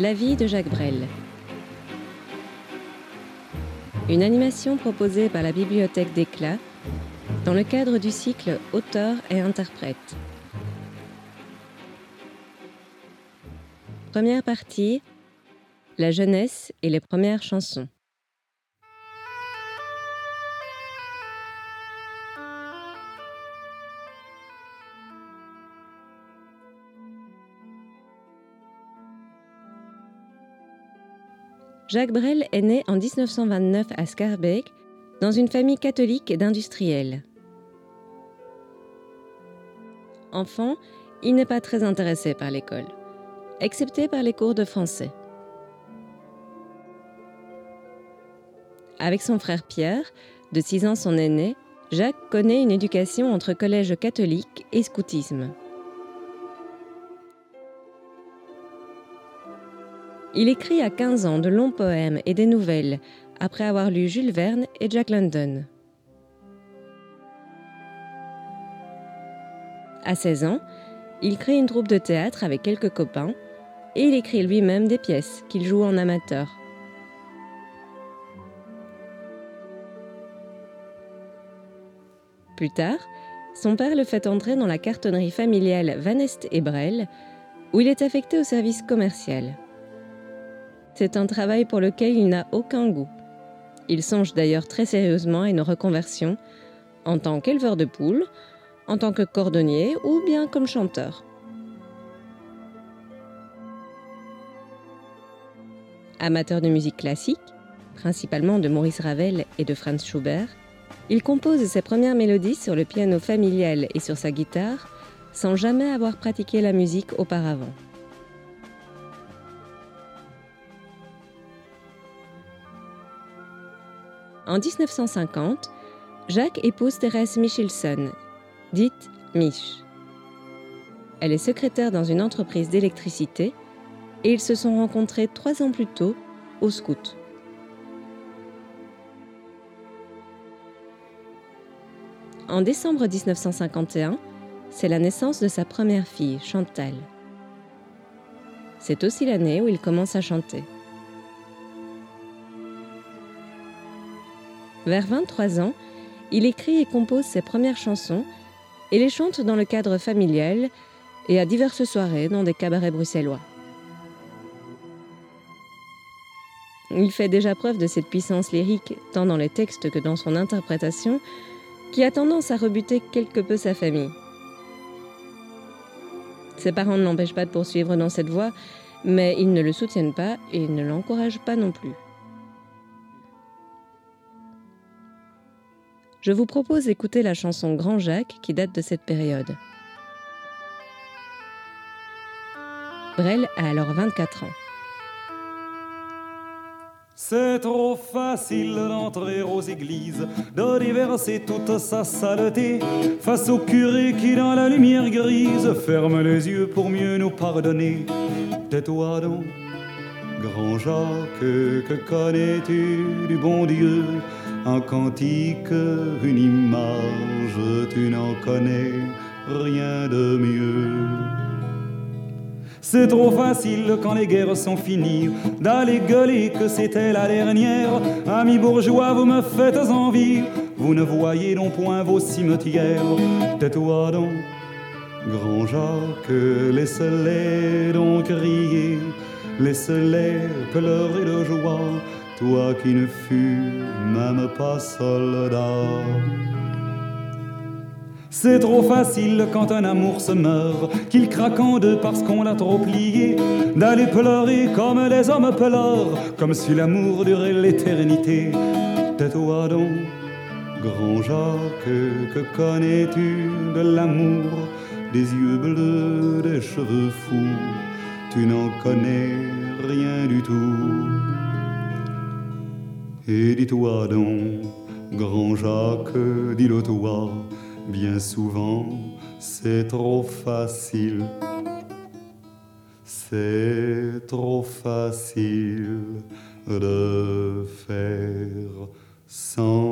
La vie de Jacques Brel. Une animation proposée par la Bibliothèque d'Éclat dans le cadre du cycle Auteur et interprète. Première partie La jeunesse et les premières chansons. Jacques Brel est né en 1929 à Scarbeck, dans une famille catholique d'industriels. Enfant, il n'est pas très intéressé par l'école, excepté par les cours de français. Avec son frère Pierre, de 6 ans son aîné, Jacques connaît une éducation entre collège catholique et scoutisme. Il écrit à 15 ans de longs poèmes et des nouvelles, après avoir lu Jules Verne et Jack London. À 16 ans, il crée une troupe de théâtre avec quelques copains et il écrit lui-même des pièces qu'il joue en amateur. Plus tard, son père le fait entrer dans la cartonnerie familiale Van Est et Brel, où il est affecté au service commercial. C'est un travail pour lequel il n'a aucun goût. Il songe d'ailleurs très sérieusement à une reconversion en tant qu'éleveur de poules, en tant que cordonnier ou bien comme chanteur. Amateur de musique classique, principalement de Maurice Ravel et de Franz Schubert, il compose ses premières mélodies sur le piano familial et sur sa guitare sans jamais avoir pratiqué la musique auparavant. En 1950, Jacques épouse Thérèse Michelson, dite Mich. Elle est secrétaire dans une entreprise d'électricité et ils se sont rencontrés trois ans plus tôt au scout. En décembre 1951, c'est la naissance de sa première fille, Chantal. C'est aussi l'année où il commence à chanter. Vers 23 ans, il écrit et compose ses premières chansons et les chante dans le cadre familial et à diverses soirées dans des cabarets bruxellois. Il fait déjà preuve de cette puissance lyrique tant dans les textes que dans son interprétation, qui a tendance à rebuter quelque peu sa famille. Ses parents ne l'empêchent pas de poursuivre dans cette voie, mais ils ne le soutiennent pas et ne l'encouragent pas non plus. Je vous propose d'écouter la chanson Grand Jacques qui date de cette période. Brel a alors 24 ans. C'est trop facile d'entrer aux églises, de déverser toute sa saleté face au curé qui, dans la lumière grise, ferme les yeux pour mieux nous pardonner. Tais-toi donc, grand Jacques, que connais-tu du bon Dieu? Un cantique, une image, tu n'en connais rien de mieux. C'est trop facile quand les guerres sont finies d'aller gueuler que c'était la dernière. Amis bourgeois, vous me faites envie, vous ne voyez non point vos cimetières. Tais-toi donc, grand Jacques, laisse-les donc crier, laisse-les pleurer de joie toi qui ne fus même pas soldat. C'est trop facile quand un amour se meurt, qu'il craque en deux parce qu'on l'a trop plié, d'aller pleurer comme les hommes pleurent, comme si l'amour durait l'éternité. Tais-toi donc, grand Jacques, que connais-tu de l'amour, des yeux bleus, des cheveux fous, tu n'en connais rien du tout. Et dis-toi donc, grand Jacques, dis-le toi, bien souvent c'est trop facile. C'est trop facile de faire sans